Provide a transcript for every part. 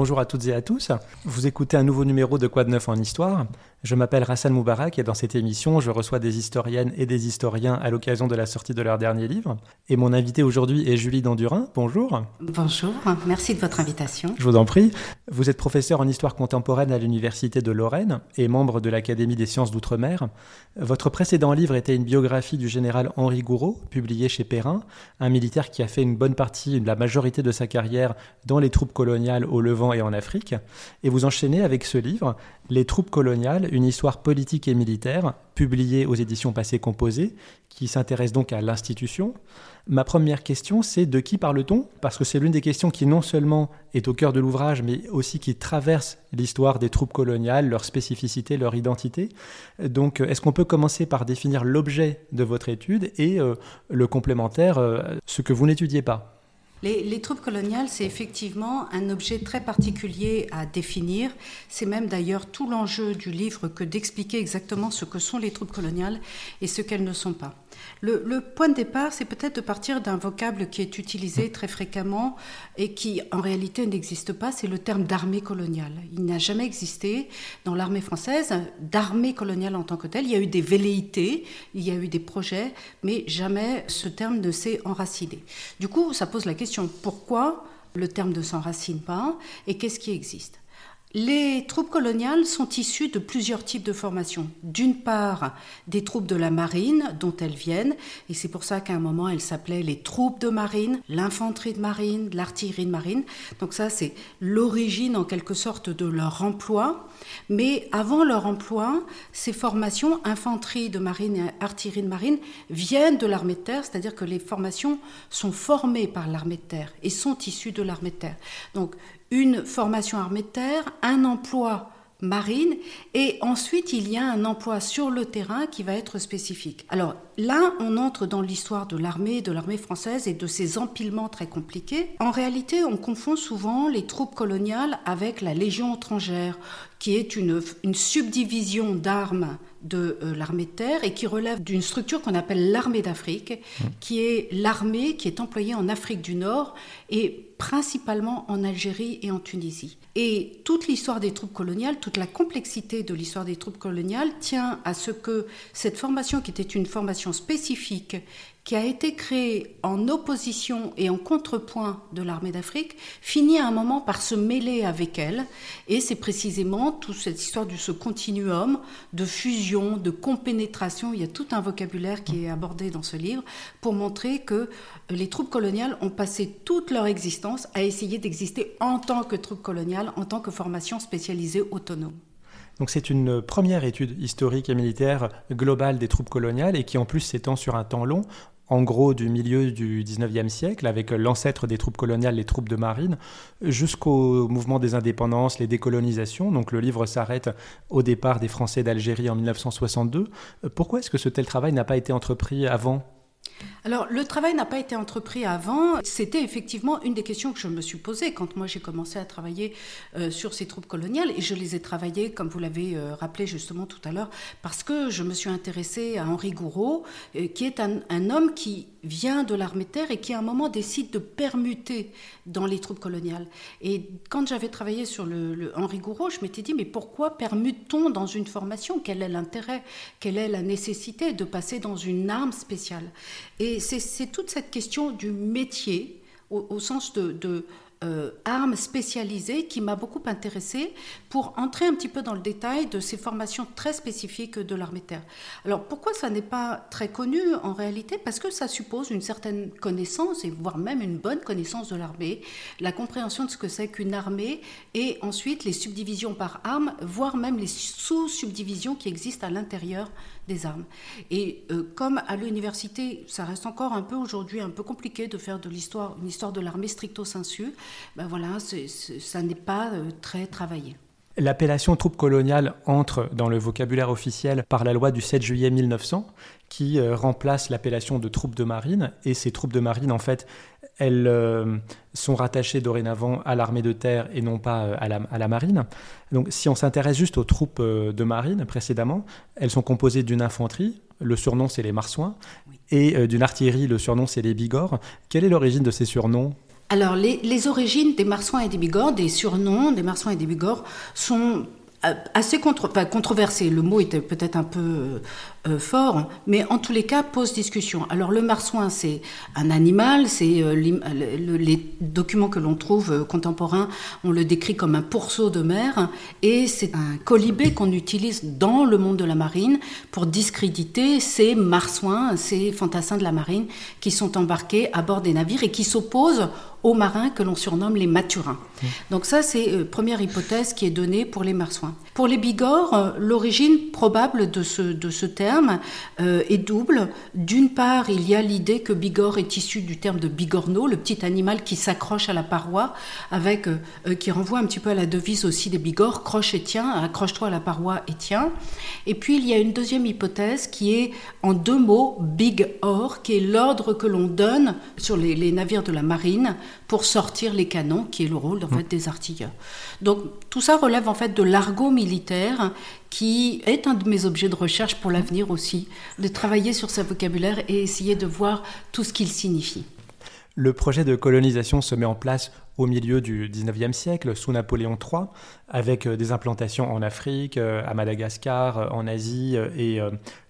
Bonjour à toutes et à tous. Vous écoutez un nouveau numéro de Quoi de neuf en histoire? Je m'appelle Rassan Moubarak et dans cette émission, je reçois des historiennes et des historiens à l'occasion de la sortie de leur dernier livre. Et mon invité aujourd'hui est Julie Dandurin. Bonjour. Bonjour, merci de votre invitation. Je vous en prie. Vous êtes professeur en histoire contemporaine à l'Université de Lorraine et membre de l'Académie des sciences d'outre-mer. Votre précédent livre était une biographie du général Henri Gouraud, publié chez Perrin, un militaire qui a fait une bonne partie, la majorité de sa carrière dans les troupes coloniales au Levant et en Afrique. Et vous enchaînez avec ce livre, Les troupes coloniales, une histoire politique et militaire, publiée aux éditions Passé Composé, qui s'intéresse donc à l'institution. Ma première question, c'est de qui parle-t-on? Parce que c'est l'une des questions qui non seulement est au cœur de l'ouvrage, mais aussi qui traverse l'histoire des troupes coloniales, leur spécificité, leur identité. Donc, est-ce qu'on peut commencer par définir l'objet de votre étude et euh, le complémentaire, euh, ce que vous n'étudiez pas? Les, troupes coloniales, c'est effectivement un objet très particulier à définir. C'est même d'ailleurs tout l'enjeu du livre que d'expliquer exactement ce que sont les troupes coloniales et ce qu'elles ne sont pas. Le, point de départ, c'est peut-être de partir d'un vocable qui est utilisé très fréquemment et qui en réalité n'existe pas, c'est le terme d'armée coloniale. Il n'a jamais existé dans l'armée française d'armée coloniale en tant que telle. Il y a eu des velléités, il y a eu des projets, mais jamais ce terme ne s'est enraciné. Du coup, ça pose la question pourquoi le terme ne s'enracine pas et qu'est-ce qui existe? Les troupes coloniales sont issues de plusieurs types de formations. D'une part, des troupes de la marine dont elles viennent, et c'est pour ça qu'à un moment elles s'appelaient les troupes de marine, l'infanterie de marine, l'artillerie de marine. Donc ça, c'est l'origine en quelque sorte de leur emploi. Mais avant leur emploi, ces formations, infanterie de marine et artillerie de marine, viennent de l'armée de terre, c'est-à-dire que les formations sont formées par l'armée de terre et sont issues de l'armée de terre. Donc une formation armée de terre, un emploi marine, et ensuite il y a un emploi sur le terrain qui va être spécifique. Alors là, on entre dans l'histoire de l'armée, de l'armée française et de ses empilements très compliqués. En réalité, on confond souvent les troupes coloniales avec la Légion étrangère, qui est une, une subdivision d'armes de euh, l'armée de terre et qui relève d'une structure qu'on appelle l'armée d'Afrique, mmh. qui est l'armée qui est employée en Afrique du Nord et principalement en Algérie et en Tunisie. Et toute l'histoire des troupes coloniales, toute la complexité de l'histoire des troupes coloniales tient à ce que cette formation, qui était une formation spécifique, qui a été créée en opposition et en contrepoint de l'armée d'Afrique, finit à un moment par se mêler avec elle. Et c'est précisément toute cette histoire de ce continuum de fusion, de compénétration. Il y a tout un vocabulaire qui est abordé dans ce livre pour montrer que les troupes coloniales ont passé toute leur existence à essayer d'exister en tant que troupes coloniales, en tant que formation spécialisée autonome. Donc c'est une première étude historique et militaire globale des troupes coloniales et qui en plus s'étend sur un temps long en gros du milieu du 19e siècle, avec l'ancêtre des troupes coloniales, les troupes de marine, jusqu'au mouvement des indépendances, les décolonisations. Donc le livre s'arrête au départ des Français d'Algérie en 1962. Pourquoi est-ce que ce tel travail n'a pas été entrepris avant? Alors, le travail n'a pas été entrepris avant. C'était effectivement une des questions que je me suis posée quand moi j'ai commencé à travailler euh, sur ces troupes coloniales. Et je les ai travaillées, comme vous l'avez euh, rappelé justement tout à l'heure, parce que je me suis intéressée à Henri Gouraud, euh, qui est un, homme qui vient de l'armée terre et qui à un moment décide de permuter dans les troupes coloniales. Et quand j'avais travaillé sur le, Henri Gouraud, je m'étais dit, mais pourquoi permute-t-on dans une formation? Quel est l'intérêt? Quelle est la nécessité de passer dans une arme spéciale? Et c'est toute cette question du métier, au, sens de, euh, armes spécialisées qui m'a beaucoup intéressée pour entrer un petit peu dans le détail de ces formations très spécifiques de l'armée terre. Alors pourquoi ça n'est pas très connu en réalité? Parce que ça suppose une certaine connaissance et voire même une bonne connaissance de l'armée, la compréhension de ce que c'est qu'une armée et ensuite les subdivisions par armes, voire même les sous-subdivisions qui existent à l'intérieur des armes. Et euh, comme à l'université, ça reste encore un peu aujourd'hui un peu compliqué de faire de l'histoire une histoire de l'armée stricto sensu, ben voilà, ça n'est pas euh, très travaillé. L'appellation troupe coloniale entre dans le vocabulaire officiel par la loi du 7 juillet 1900 qui euh, remplace l'appellation de troupes de marine. Et ces troupes de marine, en fait, elles euh, sont rattachées dorénavant à l'armée de terre et non pas euh, à la, à la marine. Donc si on s'intéresse juste aux troupes de marine précédemment, elles sont composées d'une infanterie, le surnom c'est les marsouins, et d'une artillerie, le surnom c'est les bigorres. Quelle est l'origine de ces surnoms? Alors, les, origines des marsouins et des bigorres, des surnoms des marsouins et des bigorres, sont euh, assez contre, controversé. Le mot était peut-être un peu euh, euh, fort, mais en tous les cas pose discussion. Alors le marsouin, c'est un animal, c'est les documents que l'on trouve contemporains, on le décrit comme un pourceau de mer, et c'est un colibé qu'on utilise dans le monde de la marine pour discréditer ces marsouins, ces fantassins de la marine qui sont embarqués à bord des navires et qui s'opposent aux marins que l'on surnomme les maturins. Donc ça, c'est euh, première hypothèse qui est donnée pour les marsouins. Pour les bigorres, euh, l'origine probable de ce, de ce terme euh, est double. D'une part, il y a l'idée que bigorre est issu du terme de bigorneau, le petit animal qui s'accroche à la paroi, avec, qui renvoie un petit peu à la devise aussi des bigorres, croche et tiens, accroche-toi à la paroi et tiens. Et puis, il y a une deuxième hypothèse qui est en deux mots, big or, qui est l'ordre que l'on donne sur les, les navires de la marine pour sortir les canons, qui est le rôle en fait, des artilleurs. Donc tout ça relève en fait de l'argot militaire qui est un de mes objets de recherche pour l'avenir aussi, de travailler sur ce vocabulaire et essayer de voir tout ce qu'il signifie. Le projet de colonisation se met en place au milieu du 19e siècle, sous Napoléon III, avec euh, des implantations en Afrique, euh, à Madagascar, euh, en Asie et,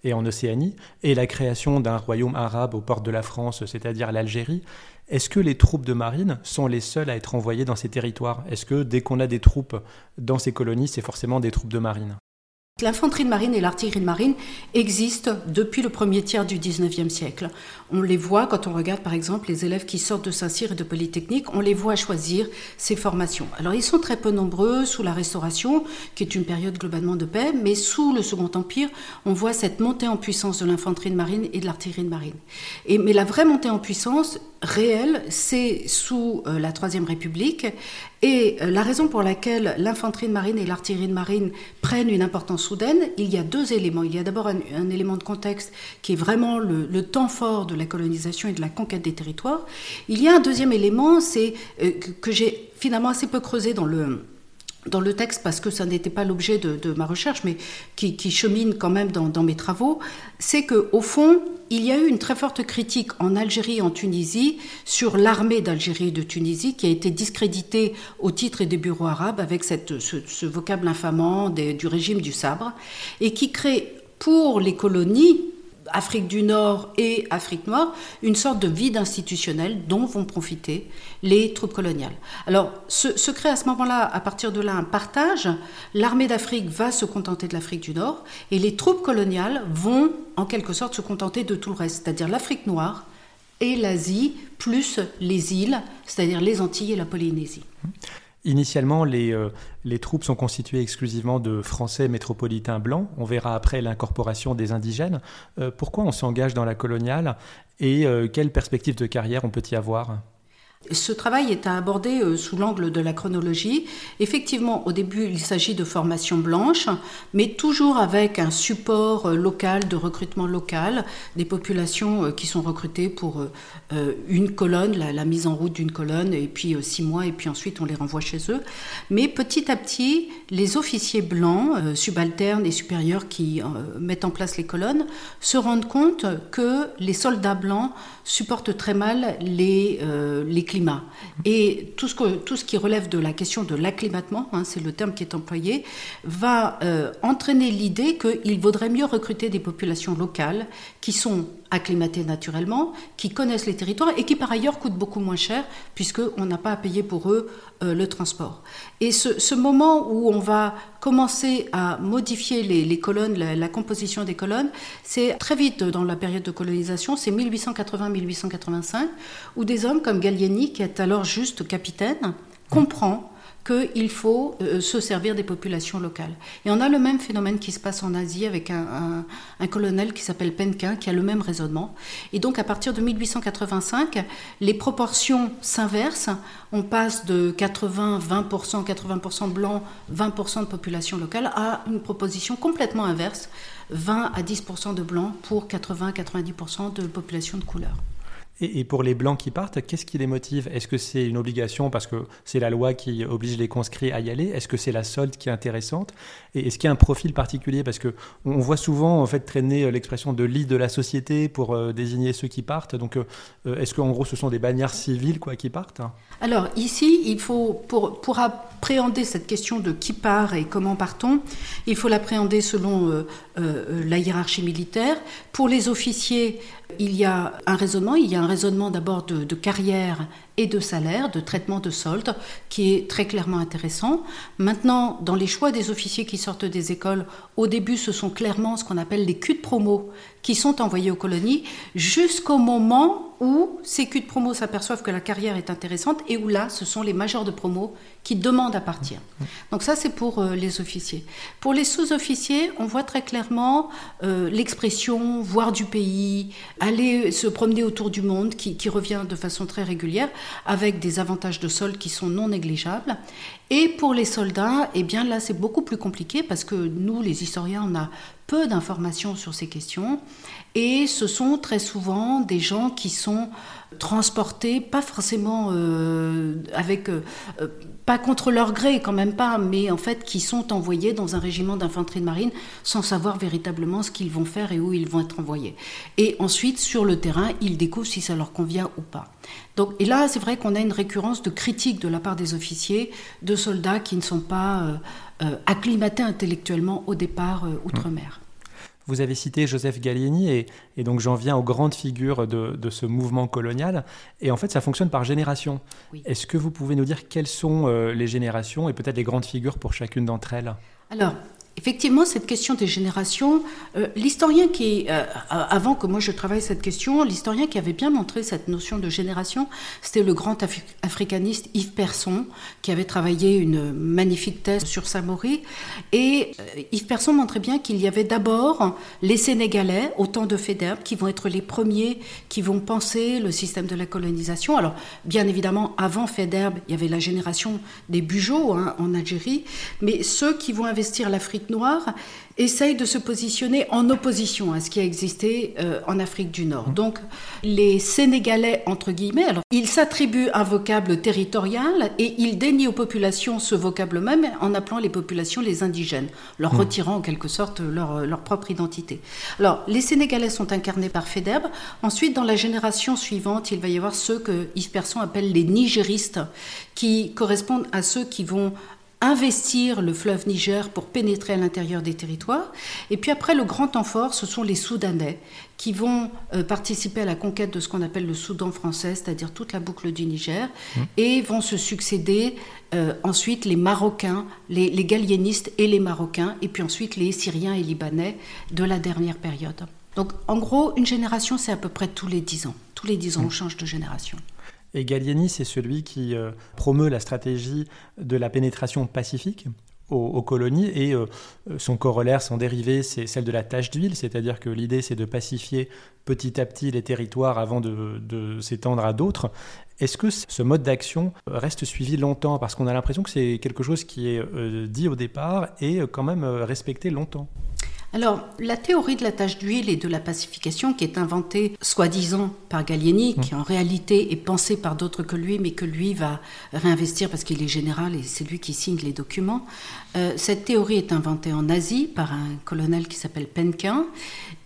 et en Océanie, et la création d'un royaume arabe aux portes de la France, c'est-à-dire l'Algérie, est-ce que les troupes de marine sont les seules à être envoyées dans ces territoires? Est-ce que dès qu'on a des troupes dans ces colonies, c'est forcément des troupes de marine? L'infanterie de marine et l'artillerie de marine existent depuis le premier tiers du XIXe siècle. On les voit quand on regarde par exemple les élèves qui sortent de Saint-Cyr et de Polytechnique, on les voit choisir ces formations. Alors ils sont très peu nombreux sous la Restauration, qui est une période globalement de paix, mais sous le Second Empire, on voit cette montée en puissance de l'infanterie de marine et de l'artillerie de marine. Et, mais la vraie montée en puissance réelle, c'est sous euh, la Troisième République. Et euh, la raison pour laquelle l'infanterie de marine et l'artillerie de marine prennent une importance soudaine, il y a deux éléments. Il y a d'abord un, élément de contexte qui est vraiment le, le temps fort de la colonisation et de la conquête des territoires. Il y a un deuxième élément, c'est euh, que j'ai finalement assez peu creusé dans le, dans le texte parce que ça n'était pas l'objet de, ma recherche, mais qui, chemine quand même dans, mes travaux, c'est que au fond, il y a eu une très forte critique en Algérie et en Tunisie sur l'armée d'Algérie et de Tunisie qui a été discréditée au titre des bureaux arabes avec ce, vocable infamant du régime du sabre et qui crée pour les colonies Afrique du Nord et Afrique noire, une sorte de vide institutionnel dont vont profiter les troupes coloniales. Alors, se, crée à ce moment-là, à partir de là, un partage. L'armée d'Afrique va se contenter de l'Afrique du Nord et les troupes coloniales vont, en quelque sorte, se contenter de tout le reste, c'est-à-dire l'Afrique noire et l'Asie, plus les îles, c'est-à-dire les Antilles et la Polynésie. Initialement, les, euh, les, troupes sont constituées exclusivement de Français métropolitains blancs. On verra après l'incorporation des indigènes. Euh, pourquoi on s'engage dans la coloniale et euh, quelle perspective de carrière on peut y avoir? Ce travail est à aborder euh, sous l'angle de la chronologie. Effectivement, au début, il s'agit de formation blanche, mais toujours avec un support euh, local, de recrutement local, des populations euh, qui sont recrutées pour une colonne, la, mise en route d'une colonne, et puis six mois, et puis ensuite on les renvoie chez eux. Mais petit à petit, les officiers blancs, subalternes et supérieurs qui mettent en place les colonnes, se rendent compte que les soldats blancs supportent très mal les, les climat. Et tout ce, que, tout ce qui relève de la question de l'acclimatement, hein, c'est le terme qui est employé, va euh, entraîner l'idée qu'il vaudrait mieux recruter des populations locales qui sont acclimatées naturellement, qui connaissent les territoires et qui par ailleurs coûtent beaucoup moins cher puisqu'on n'a pas à payer pour eux euh, le transport. Et ce, moment où on va commencer à modifier les, colonnes, la, composition des colonnes, c'est très vite dans la période de colonisation, c'est 1880-1885, où des hommes comme Gallieni, qui est alors juste capitaine, comprend qu'il faut euh, se servir des populations locales. Et on a le même phénomène qui se passe en Asie avec un, colonel qui s'appelle Penkin, qui a le même raisonnement. Et donc à partir de 1885, les proportions s'inversent. On passe de 80-20%, 80% blancs, 20% de population locale, à une proposition complètement inverse, 20 à 10% de blancs pour 80-90% de population de couleur. Et, pour les blancs qui partent, qu'est-ce qui les motive? Est-ce que c'est une obligation parce que c'est la loi qui oblige les conscrits à y aller? Est-ce que c'est la solde qui est intéressante? Et est-ce qu'il y a un profil particulier? Parce que on voit souvent en fait traîner euh, l'expression de lit de la société pour euh, désigner ceux qui partent. Donc, euh, est-ce qu'en gros, ce sont des bannières civiles quoi qui partent? Alors ici, il faut pour pour appréhender cette question de qui part et comment partons, il faut l'appréhender selon la hiérarchie militaire. Pour les officiers, il y a un raisonnement, il y a un raisonnement d'abord de, carrière et de salaire, de traitement de solde, qui est très clairement intéressant. Maintenant, dans les choix des officiers qui sortent des écoles, au début, ce sont clairement ce qu'on appelle les culs de promo qui sont envoyés aux colonies, jusqu'au moment où ces culs de promo s'aperçoivent que la carrière est intéressante et où là, ce sont les majors de promo qui demandent à partir. Donc ça, c'est pour euh, les officiers. Pour les sous-officiers, on voit très clairement euh, l'expression voir du pays, aller se promener autour du monde, qui, revient de façon très régulière, avec des avantages de sol qui sont non négligeables. Et pour les soldats, eh bien là, c'est beaucoup plus compliqué parce que nous, les historiens, on a peu d'informations sur ces questions. Et ce sont très souvent des gens qui sont transportés, pas forcément euh, avec, euh, pas contre leur gré quand même pas, mais en fait qui sont envoyés dans un régiment d'infanterie de marine sans savoir véritablement ce qu'ils vont faire et où ils vont être envoyés. Et ensuite, sur le terrain, ils découvrent si ça leur convient ou pas. Donc, et là, c'est vrai qu'on a une récurrence de critiques de la part des officiers, de soldats qui ne sont pas euh, euh, acclimatés intellectuellement au départ euh, outre-mer. Vous avez cité Joseph Gallieni et, donc j'en viens aux grandes figures de, ce mouvement colonial. Et en fait, ça fonctionne par génération. Est-ce que vous pouvez nous dire quelles sont les générations et peut-être les grandes figures pour chacune d'entre elles? Alors, Effectivement, cette question des générations, euh, l'historien qui, euh, avant que moi je travaille cette question, l'historien qui avait bien montré cette notion de génération, c'était le grand africaniste Yves Persson, qui avait travaillé une magnifique thèse sur Samori. Et euh, Yves Persson montrait bien qu'il y avait d'abord les Sénégalais, au temps de Fédère, qui vont être les premiers qui vont penser le système de la colonisation. Alors, bien évidemment, avant Fédère, il y avait la génération des Bugeaud hein, en Algérie, mais ceux qui vont investir l'Afrique noire essaye de se positionner en opposition à ce qui a existé euh, en Afrique du Nord. Mmh. Donc les Sénégalais, entre guillemets, alors ils s'attribuent un vocable territorial et ils dénient aux populations ce vocable même en appelant les populations les indigènes, leur mmh. retirant en quelque sorte leur, leur, propre identité. Alors les Sénégalais sont incarnés par Fedeb. Ensuite, dans la génération suivante, il va y avoir ceux que Yves Persson appelle les nigéristes, qui correspondent à ceux qui vont investir le fleuve Niger pour pénétrer à l'intérieur des territoires. Et puis après, le grand temps fort, ce sont les Soudanais qui vont euh, participer à la conquête de ce qu'on appelle le Soudan français, c'est-à-dire toute la boucle du Niger, mmh. et vont se succéder euh, ensuite les Marocains, les, les et les Marocains, et puis ensuite les Syriens et Libanais de la dernière période. Donc en gros, une génération, c'est à peu près tous les dix ans. Tous les dix ans, on mmh. change de génération. Et Gallieni, c'est celui qui euh, promeut la stratégie de la pénétration pacifique aux, colonies et euh, son corollaire, son dérivé, c'est celle de la tâche d'huile, c'est-à-dire que l'idée c'est de pacifier petit à petit les territoires avant de, s'étendre à d'autres. Est-ce que ce mode d'action reste suivi longtemps? Parce qu'on a l'impression que c'est quelque chose qui est euh, dit au départ et quand même respecté longtemps. Alors, la théorie de la tâche d'huile et de la pacification, qui est inventée soi-disant par Gallieni, mmh. qui en réalité est pensée par d'autres que lui, mais que lui va réinvestir parce qu'il est général et c'est lui qui signe les documents. Euh, cette théorie est inventée en Asie par un colonel qui s'appelle Penquin.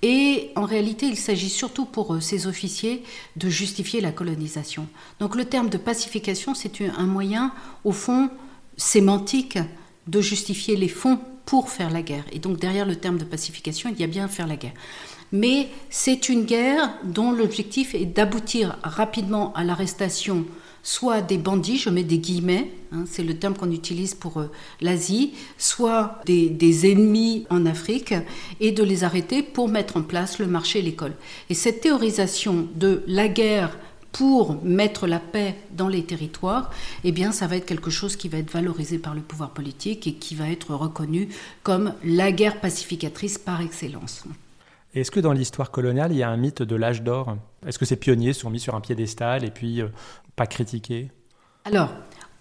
Et en réalité, il s'agit surtout pour ces officiers de justifier la colonisation. Donc le terme de pacification, c'est un moyen, au fond, sémantique de justifier les fonds pour faire la guerre. Et donc derrière le terme de pacification, il y a bien faire la guerre. Mais c'est une guerre dont l'objectif est d'aboutir rapidement à l'arrestation soit des bandits, je mets des guillemets, hein, c'est le terme qu'on utilise pour euh, l'Asie, soit des, des, ennemis en Afrique, et de les arrêter pour mettre en place le marché et l'école. Et cette théorisation de la guerre pour mettre la paix dans les territoires, eh bien, ça va être quelque chose qui va être valorisé par le pouvoir politique et qui va être reconnu comme la guerre pacificatrice par excellence. Est-ce que dans l'histoire coloniale, il y a un mythe de l'âge d'or? Est-ce que ces pionniers sont mis sur un piédestal et puis euh, pas critiqués? Alors,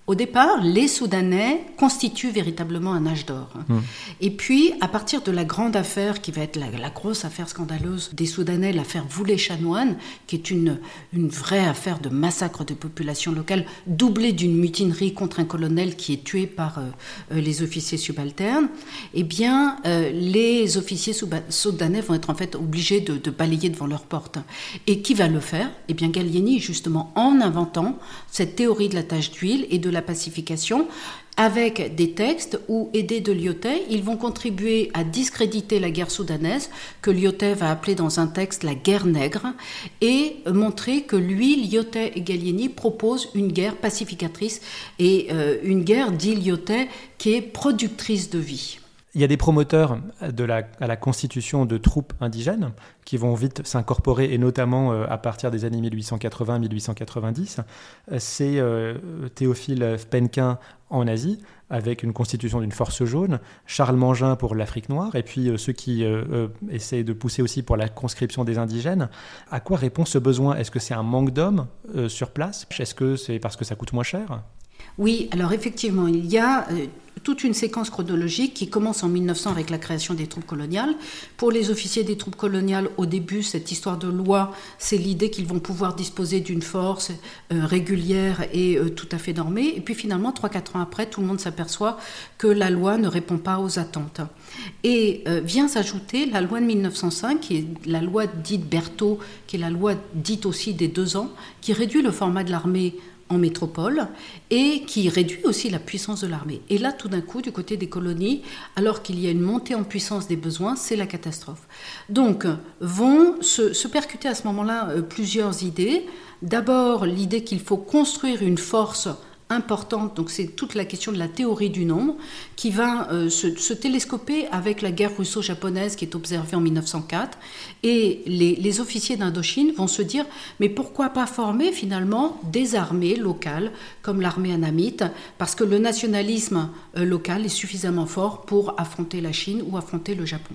Au départ, les Soudanais constituent véritablement un âge d'or. Mmh. Et puis, à partir de la grande affaire qui va être la, grosse affaire scandaleuse des Soudanais, l'affaire Voulet-Chanoine, qui est une, une vraie affaire de massacre de population locale, doublée d'une mutinerie contre un colonel qui est tué par euh, euh, les officiers subalternes, eh bien, euh, les officiers soudanais vont être en fait obligés de, de, balayer devant leur porte. Et qui va le faire? Eh bien, Gallieni, justement, en inventant cette théorie de la tache d'huile et de la pacification avec des textes où, aidés de Lyotet, ils vont contribuer à discréditer la guerre soudanaise, que Lyotet va appeler dans un texte la guerre nègre, et montrer que lui, Lyotet et Gallieni proposent une guerre pacificatrice et euh, une guerre, dit Lyotet, qui est productrice de vie. Il y a des promoteurs à la constitution de troupes indigènes qui vont vite s'incorporer, et notamment euh, à partir des années 1880-1890. C'est euh, Théophile Penquin en Asie, avec une constitution d'une force jaune, Charles Mangin pour l'Afrique noire, et puis euh, ceux qui essaient de pousser aussi pour la conscription des indigènes. À quoi répond ce besoin? Est-ce que c'est un manque d'hommes sur place? Est-ce que c'est parce que ça coûte moins cher? Oui, alors effectivement, il y a toute une séquence chronologique qui commence en 1900 avec la création des troupes coloniales. Pour les officiers des troupes coloniales, au début, cette histoire de loi, c'est l'idée qu'ils vont pouvoir disposer d'une force euh, régulière et euh, tout à fait normée. Et puis finalement, 3-4 ans après, tout le monde s'aperçoit que la loi ne répond pas aux attentes. Et euh, vient s'ajouter la loi de 1905, qui est la loi dite Berthaud, qui est la loi dite aussi des deux ans, qui réduit le format de l'armée en métropole et qui réduit aussi la puissance de l'armée. Et là, tout d'un coup, du côté des colonies, alors qu'il y a une montée en puissance des besoins, c'est la catastrophe. Donc, vont se, se percuter à ce moment-là euh, plusieurs idées. D'abord, l'idée qu'il faut construire une force importante, donc c'est toute la question de la théorie du nombre, qui va euh, se, télescoper avec la guerre russo-japonaise qui est observée en 1904. Et les, officiers d'Indochine vont se dire, mais pourquoi pas former finalement des armées locales, comme l'armée anamite, parce que le nationalisme euh, local est suffisamment fort pour affronter la Chine ou affronter le Japon.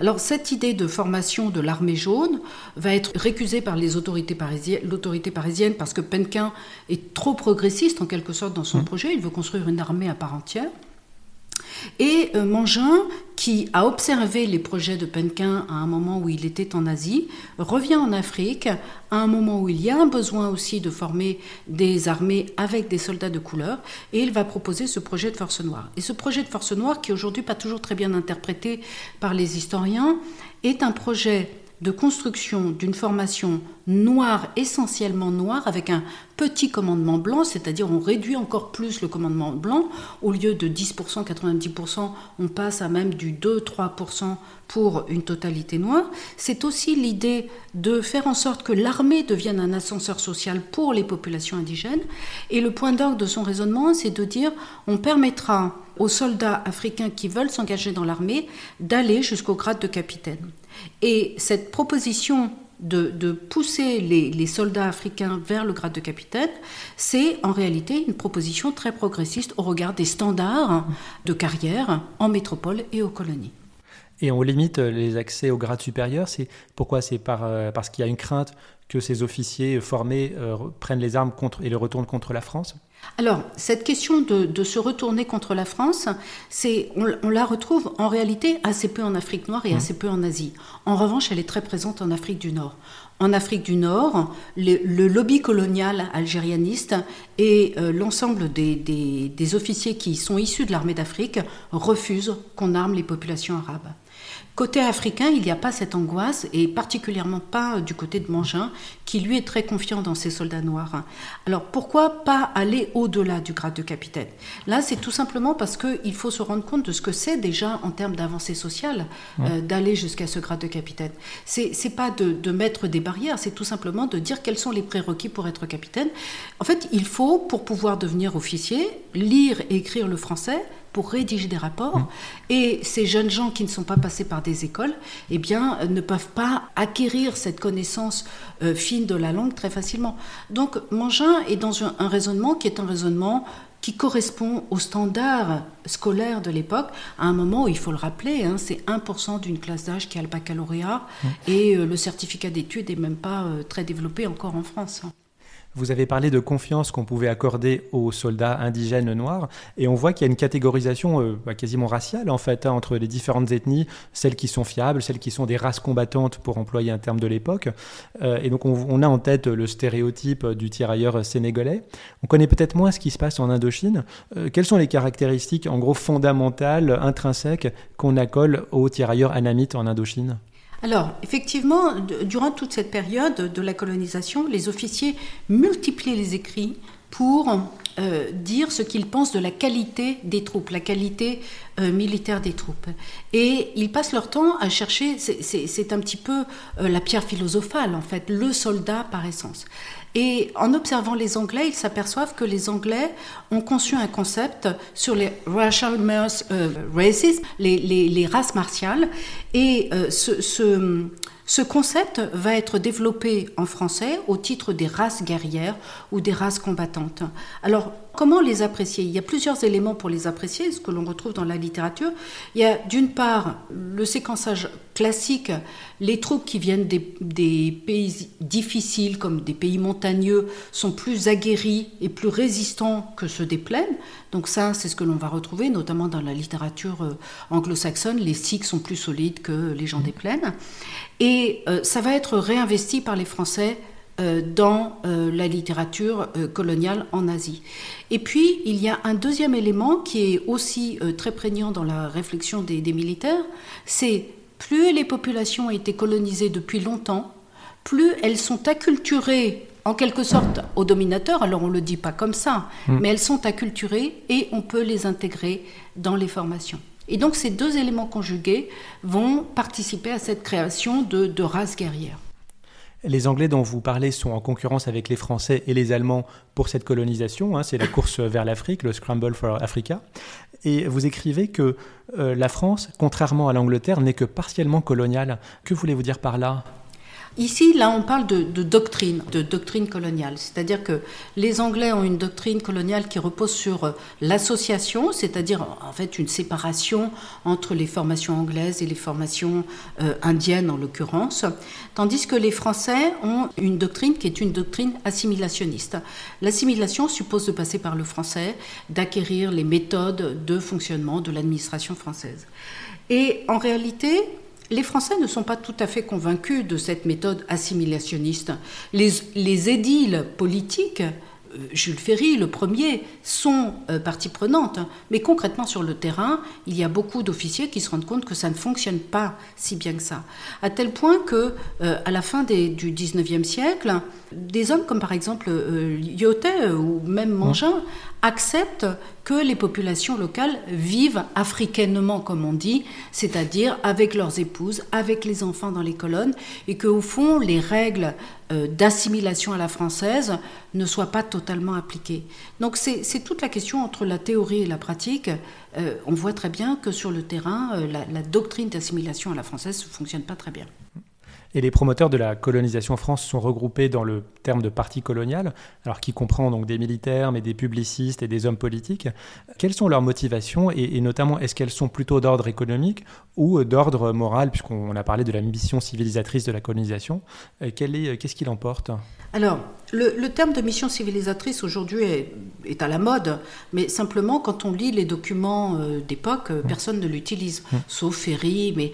Alors cette idée de formation de l'armée jaune va être récusée par les autorités parisiennes, l'autorité parisienne, parce que Penquin est trop progressiste en quelque sorte dans son mmh. projet, il veut construire une armée à part entière. Et euh, Mangin, qui a observé les projets de Penquin à un moment où il était en Asie, revient en Afrique à un moment où il y a un besoin aussi de former des armées avec des soldats de couleur, et il va proposer ce projet de force noire. Et ce projet de force noire, qui aujourd'hui pas toujours très bien interprété par les historiens, est un projet de construction d'une formation noire, essentiellement noire, avec un petit commandement blanc, c'est-à-dire on réduit encore plus le commandement blanc, au lieu de 10%, 90%, on passe à même du 2-3% pour une totalité noire. C'est aussi l'idée de faire en sorte que l'armée devienne un ascenseur social pour les populations indigènes. Et le point d'orgue de son raisonnement, c'est de dire on permettra aux soldats africains qui veulent s'engager dans l'armée d'aller jusqu'au grade de capitaine. Et cette proposition de, pousser les, soldats africains vers le grade de capitaine, c'est en réalité une proposition très progressiste au regard des standards de carrière en métropole et aux colonies. Et on limite les accès au grade supérieur, c'est pourquoi C'est par, euh, parce qu'il y a une crainte que ces officiers formés euh, prennent les armes contre, et les retournent contre la France? Alors, cette question de, se retourner contre la France, c'est, on, la retrouve en réalité assez peu en Afrique noire et mmh. assez peu en Asie. En revanche, elle est très présente en Afrique du Nord. En Afrique du Nord, le, lobby colonial algérianiste et euh, l'ensemble des, des officiers qui sont issus de l'armée d'Afrique refusent qu'on arme les populations arabes. Côté africain, il n'y a pas cette angoisse, et particulièrement pas du côté de Mangin, qui lui est très confiant dans ses soldats noirs. Alors pourquoi pas aller au-delà du grade de capitaine? Là, c'est tout simplement parce qu'il faut se rendre compte de ce que c'est déjà en termes d'avancée sociale euh, d'aller jusqu'à ce grade de capitaine. C'est, c'est pas de, de mettre des barrières, c'est tout simplement de dire quels sont les prérequis pour être capitaine. En fait, il faut, pour pouvoir devenir officier, lire et écrire le français, pour rédiger des rapports. Mmh. Et ces jeunes gens qui ne sont pas passés par des écoles, eh bien, ne peuvent pas acquérir cette connaissance euh, fine de la langue très facilement. Donc, Mangin est dans un, raisonnement qui est un raisonnement qui correspond aux standards scolaires de l'époque, à un moment où il faut le rappeler, hein, c'est 1% d'une classe d'âge qui a le baccalauréat, mmh. et euh, le certificat d'études n'est même pas euh, très développé encore en France. Vous avez parlé de confiance qu'on pouvait accorder aux soldats indigènes noirs, et on voit qu'il y a une catégorisation euh, bah, quasiment raciale en fait hein, entre les différentes ethnies, celles qui sont fiables, celles qui sont des races combattantes pour employer un terme de l'époque. Euh, et donc on, a en tête le stéréotype du tirailleur sénégalais. On connaît peut-être moins ce qui se passe en Indochine. Euh, quelles sont les caractéristiques en gros fondamentales, intrinsèques qu'on accole aux tirailleurs anamites en Indochine? Alors, effectivement, durant toute cette période de la colonisation, les officiers multiplient les écrits pour euh, dire ce qu'ils pensent de la qualité des troupes, la qualité euh, militaire des troupes. Et ils passent leur temps à chercher, c'est un petit peu euh, la pierre philosophale en fait, le soldat par essence. Et en observant les Anglais, ils s'aperçoivent que les Anglais ont conçu un concept sur les racial races, les, races martiales, et ce ce concept va être développé en français au titre des races guerrières ou des races combattantes. Alors, comment les apprécier? Il y a plusieurs éléments pour les apprécier, ce que l'on retrouve dans la littérature. Il y a d'une part le séquençage classique, les troupes qui viennent des, pays difficiles comme des pays montagneux sont plus aguerris et plus résistants que ceux des plaines. Donc ça, c'est ce que l'on va retrouver, notamment dans la littérature euh, anglo-saxonne. Les Sikhs sont plus solides que les gens des plaines. Et euh, ça va être réinvesti par les Français dans euh, la littérature coloniale en Asie. Et puis, il y a un deuxième élément qui est aussi très prégnant dans la réflexion des, des militaires, c'est plus les populations ont été colonisées depuis longtemps, plus elles sont acculturées en quelque sorte aux dominateurs, alors on ne le dit pas comme ça, mm. mais elles sont acculturées et on peut les intégrer dans les formations. Et donc ces deux éléments conjugués vont participer à cette création de, de races guerrières. Les Anglais dont vous parlez sont en concurrence avec les Français et les Allemands pour cette colonisation. Hein. c'est la course vers l'Afrique, le Scramble for Africa. Et vous écrivez que euh, la France, contrairement à l'Angleterre, n'est que partiellement coloniale. Que voulez-vous dire par là? Ici, là, on parle de, doctrine, de doctrine coloniale. C'est-à-dire que les Anglais ont une doctrine coloniale qui repose sur euh, l'association, c'est-à-dire en fait une séparation entre les formations anglaises et les formations euh, indiennes en l'occurrence, tandis que les Français ont une doctrine qui est une doctrine assimilationniste. L'assimilation suppose de passer par le français, d'acquérir les méthodes de fonctionnement de l'administration française. Et en réalité, les Français ne sont pas tout à fait convaincus de cette méthode assimilationniste. Les, édiles politiques, euh, Jules Ferry, le premier, sont euh, partie prenante, mais concrètement sur le terrain, il y a beaucoup d'officiers qui se rendent compte que ça ne fonctionne pas si bien que ça. À tel point que, euh, à la fin du XIXe siècle, des hommes comme par exemple Lyotet ou même Mangin acceptent que les populations locales vivent africainement, comme on dit, c'est-à-dire avec leurs épouses, avec les enfants dans les colonnes, et que au fond, les règles euh, d'assimilation à la française ne soient pas totalement appliquées. Donc c'est toute la question entre la théorie et la pratique. Euh, on voit très bien que sur le terrain, euh, la, la doctrine d'assimilation à la française ne fonctionne pas très bien. Et les promoteurs de la colonisation en France sont regroupés dans le terme de parti colonial, alors qui comprend donc des militaires, mais des publicistes et des hommes politiques. Quelles sont leurs motivations et, notamment est-ce qu'elles sont plutôt d'ordre économique ou d'ordre moral, puisqu'on a parlé de la mission civilisatrice de la colonisation? Euh, Qu'est-ce qu'il emporte Alors, le, terme de mission civilisatrice aujourd'hui est, à la mode, mais simplement quand on lit les documents euh, d'époque, euh, personne ne l'utilise, mmh. sauf Ferry, mais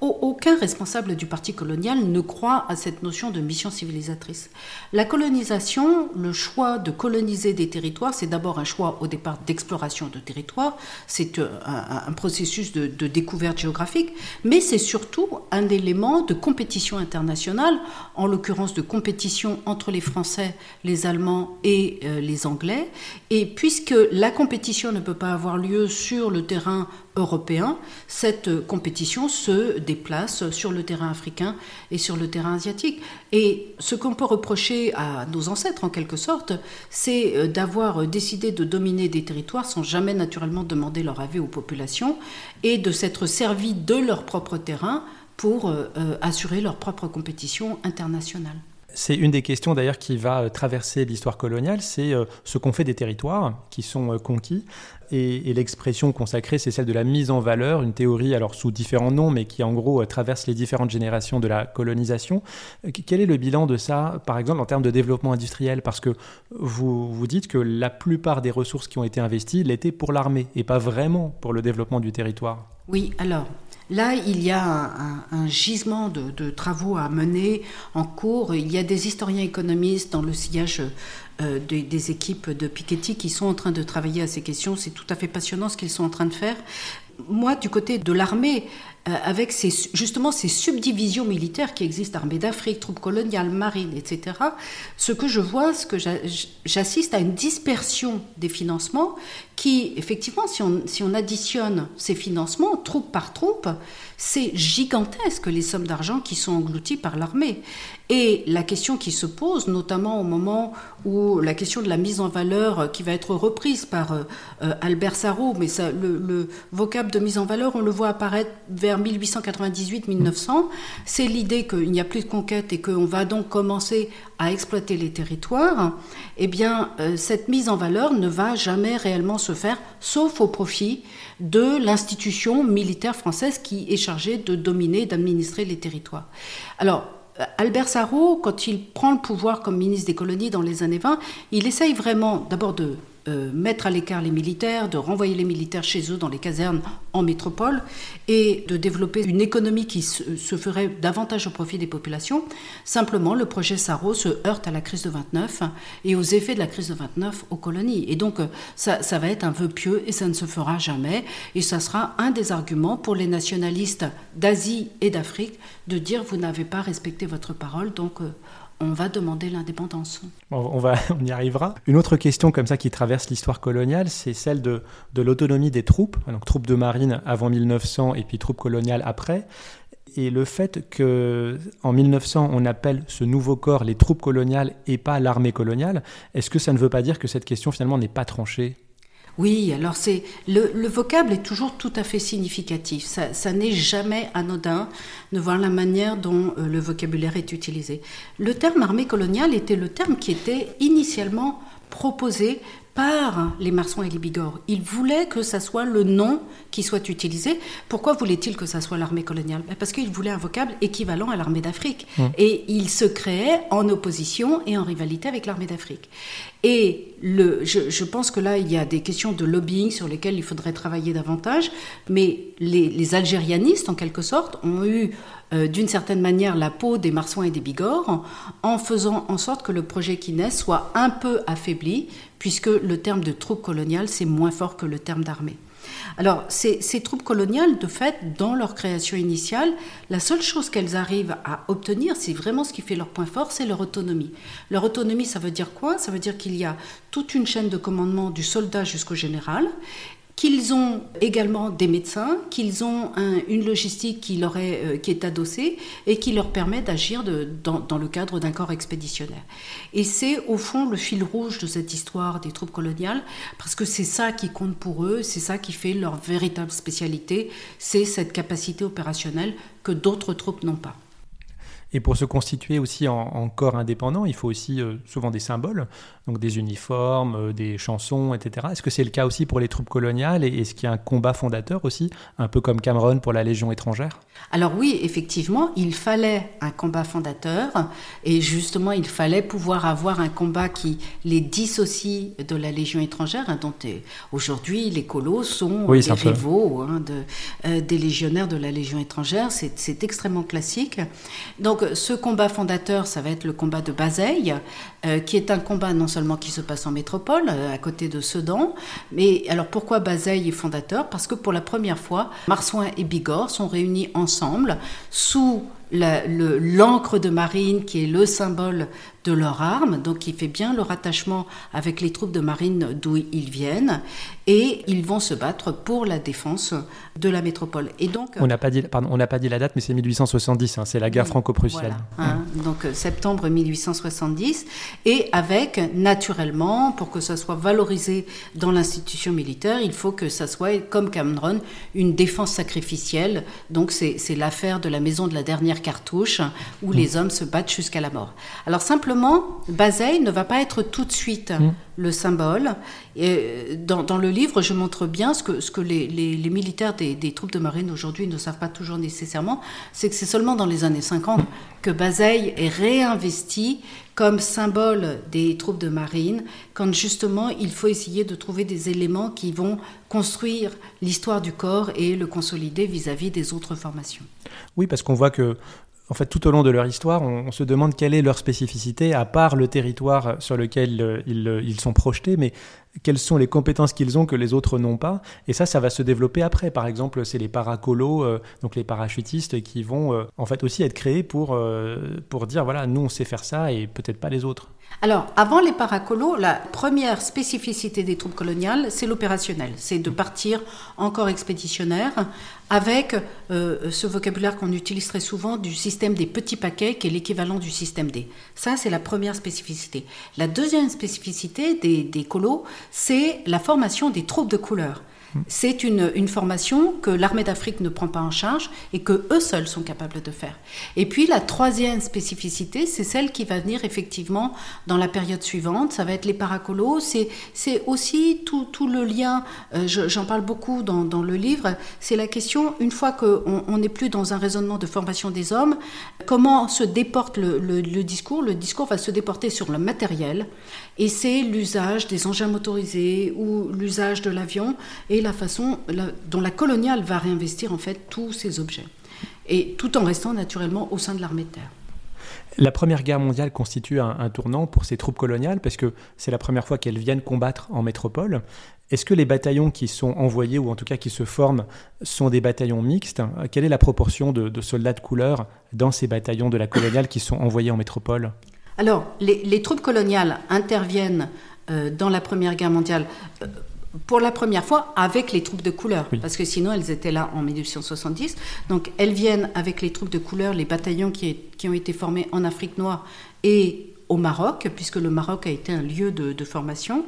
aucun responsable du parti colonial ne croit à cette notion de mission civilisatrice. La colonisation, le choix de coloniser des territoires, c'est d'abord un choix au départ d'exploration de territoires, c'est euh, un, processus de, découverte géographique, mais c'est surtout un élément de compétition internationale, en l'occurrence de compétition entre les Français, les Allemands et euh, les Anglais. Et puisque la compétition ne peut pas avoir lieu sur le terrain européen, cette compétition se déplace sur le terrain africain et sur le terrain asiatique. Et ce qu'on peut reprocher à nos ancêtres, en quelque sorte, c'est euh, d'avoir décidé de dominer des territoires sans jamais naturellement demander leur avis aux populations et de s'être servi de leur propre terrain pour euh, euh, assurer leur propre compétition internationale. C'est une des questions d'ailleurs qui va traverser l'histoire coloniale, c'est ce qu'on fait des territoires qui sont conquis et, l'expression consacrée, c'est celle de la mise en valeur, une théorie alors sous différents noms, mais qui en gros traverse les différentes générations de la colonisation. Euh, quel est le bilan de ça, par exemple, en termes de développement industriel? Parce que vous, vous dites que la plupart des ressources qui ont été investies l'étaient pour l'armée et pas vraiment pour le développement du territoire. Oui, alors Là, il y a un, gisement de, travaux à mener en cours. Il y a des historiens économistes dans le sillage euh, des, équipes de Piketty qui sont en train de travailler à ces questions. C'est tout à fait passionnant ce qu'ils sont en train de faire. Moi, du côté de l'armée, avec ces, justement ces subdivisions militaires qui existent, armée d'Afrique, troupes coloniales, marines, etc., ce que je vois, ce que j'assiste à une dispersion des financements qui, effectivement, si on, si on additionne ces financements, troupe par troupe, c'est gigantesque les sommes d'argent qui sont englouties par l'armée. Et la question qui se pose, notamment au moment où la question de la mise en valeur euh, qui va être reprise par euh, Albert Sarrault, mais le, le vocable de mise en valeur, on le voit apparaître vers 1898-1900, c'est l'idée qu'il n'y a plus de conquête et qu'on va donc commencer à exploiter les territoires, eh bien, euh, cette mise en valeur ne va jamais réellement se faire, sauf au profit de l'institution militaire française qui est chargée de dominer, d'administrer les territoires. Alors, Albert Sarrault, quand il prend le pouvoir comme ministre des colonies dans les années 20, il essaye vraiment d'abord de euh, mettre à l'écart les militaires, de renvoyer les militaires chez eux dans les casernes en métropole et de développer une économie qui se, ferait davantage au profit des populations. Simplement, le projet Sarro se heurte à la crise de 29 et aux effets de la crise de 29 aux colonies. Et donc, ça, ça va être un vœu pieux et ça ne se fera jamais. Et ça sera un des arguments pour les nationalistes d'Asie et d'Afrique de dire vous n'avez pas respecté votre parole, donc euh, on va demander l'indépendance. On, va, on y arrivera. Une autre question comme ça qui traverse l'histoire coloniale, c'est celle de, de l'autonomie des troupes, donc troupes de marine avant 1900 et puis troupes coloniales après. Et le fait que en 1900 on appelle ce nouveau corps les troupes coloniales et pas l'armée coloniale, est-ce que ça ne veut pas dire que cette question finalement n'est pas tranchée? Oui, alors c'est le, vocable est toujours tout à fait significatif. Ça, n'est jamais anodin de voir la manière dont euh, le vocabulaire est utilisé. Le terme armée coloniale était le terme qui était initialement proposé par les Marsouins et les Bigorres. Ils voulaient que ça soit le nom qui soit utilisé. Pourquoi voulait-il que ça soit l'armée coloniale? Ben, Parce qu'ils voulaient un vocable équivalent à l'armée d'Afrique. Mmh. Et ils se créaient en opposition et en rivalité avec l'armée d'Afrique. Et le, je, pense que là, il y a des questions de lobbying sur lesquelles il faudrait travailler davantage, mais les, les algérianistes, en quelque sorte, ont eu euh, d'une certaine manière la peau des Marsouins et des Bigorres en faisant en sorte que le projet qui naît soit un peu affaibli, puisque le terme de troupe coloniale, c'est moins fort que le terme d'armée. Alors, ces, troupes coloniales, de fait, dans leur création initiale, la seule chose qu'elles arrivent à obtenir, c'est vraiment ce qui fait leur point fort, c'est leur autonomie. Leur autonomie, ça veut dire quoi? Ça veut dire qu'il y a toute une chaîne de commandement du soldat jusqu'au général, qu'ils ont également des médecins, qu'ils ont une logistique qui, leur est, euh, qui est adossée et qui leur permet d'agir dans, dans, le cadre d'un corps expéditionnaire. Et c'est au fond le fil rouge de cette histoire des troupes coloniales, parce que c'est ça qui compte pour eux, c'est ça qui fait leur véritable spécialité, c'est cette capacité opérationnelle que d'autres troupes n'ont pas. Et pour se constituer aussi en, corps indépendant, il faut aussi euh, souvent des symboles, donc des uniformes, euh, des chansons, etc. Est-ce que c'est le cas aussi pour les troupes coloniales et est-ce qu'il y a un combat fondateur aussi, un peu comme Cameron pour la Légion étrangère? Alors oui, effectivement, il fallait un combat fondateur et justement, il fallait pouvoir avoir un combat qui les dissocie de la Légion étrangère, hein, dont euh, aujourd'hui les colos sont les rivaux hein, de, des légionnaires de la Légion étrangère. C'est extrêmement classique. Donc ce combat fondateur, ça va être le combat de Bazeille, euh, qui est un combat non seulement qui se passe en métropole, euh, à côté de Sedan, mais alors pourquoi Bazeille est fondateur? Parce que pour la première fois, Marsouin et Bigorre sont réunis ensemble sous l'encre de marine qui est le symbole de leur arme, donc qui fait bien le rattachement avec les troupes de marine d'où ils viennent, et ils vont se battre pour la défense de la métropole. Et donc, on n'a pas dit, pardon, on n'a pas dit la date, mais c'est 1870, hein, c'est la guerre franco-prussienne. Hein, donc euh, septembre 1870, et avec naturellement, pour que ça soit valorisé dans l'institution militaire, il faut que ça soit comme Cameron une défense sacrificielle. Donc c'est l'affaire de la maison de la dernière dernière cartouche où mm. les hommes se battent jusqu'à la mort. Alors simplement, Bazeille ne va pas être tout de suite mm. le symbole. Et dans, dans, le livre, je montre bien ce que, ce que les, les, militaires des, des, troupes de marine aujourd'hui ne savent pas toujours nécessairement, c'est que c'est seulement dans les années 50 que Bazeille est réinvesti comme symbole des troupes de marine, quand justement il faut essayer de trouver des éléments qui vont construire l'histoire du corps et le consolider vis-à-vis des autres formations. Oui, parce qu'on voit que en fait, tout au long de leur histoire, on, se demande quelle est leur spécificité, à part le territoire sur lequel euh, ils, euh, ils, sont projetés, mais quelles sont les compétences qu'ils ont que les autres n'ont pas. Et ça, ça va se développer après. Par exemple, c'est les paracolos, euh, donc les parachutistes, qui vont en fait aussi être créés pour, pour dire, voilà, nous, on sait faire ça et peut-être pas les autres. Alors, avant les paracolos, la première spécificité des troupes coloniales, c'est l'opérationnel. C'est de partir encore expéditionnaire avec euh, ce vocabulaire qu'on utilise très souvent du système des petits paquets, qui est l'équivalent du système D. Ça, c'est la première spécificité. La deuxième spécificité des colos, c'est la formation des troupes de couleur. C'est une, formation que l'armée d'Afrique ne prend pas en charge et que eux seuls sont capables de faire. Et puis la troisième spécificité, c'est celle qui va venir effectivement dans la période suivante. Ça va être les paracolos. C'est aussi tout, le lien, euh, j'en parle beaucoup dans, le livre, c'est la question, une fois qu'on n'est plus dans un raisonnement de formation des hommes, comment se déporte le discours? Le discours va se déporter sur le matériel et c'est l'usage des engins motorisés ou l'usage de l'avion et la façon dont la coloniale va réinvestir en fait tous ces objets. Et tout en restant naturellement au sein de l'armée de terre. La Première Guerre mondiale constitue un, tournant pour ces troupes coloniales parce que c'est la première fois qu'elles viennent combattre en métropole. Est-ce que les bataillons qui sont envoyés ou en tout cas qui se forment sont des bataillons mixtes? Quelle est la proportion de, de soldats de couleur dans ces bataillons de la coloniale qui sont envoyés en métropole? Alors, les, troupes coloniales interviennent euh, dans la Première Guerre mondiale euh, pour la première fois avec les troupes de couleur, parce que sinon elles étaient là en 1870. Donc elles viennent avec les troupes de couleur, les bataillons qui, ont été formés en Afrique noire et au Maroc, puisque le Maroc a été un lieu de formation.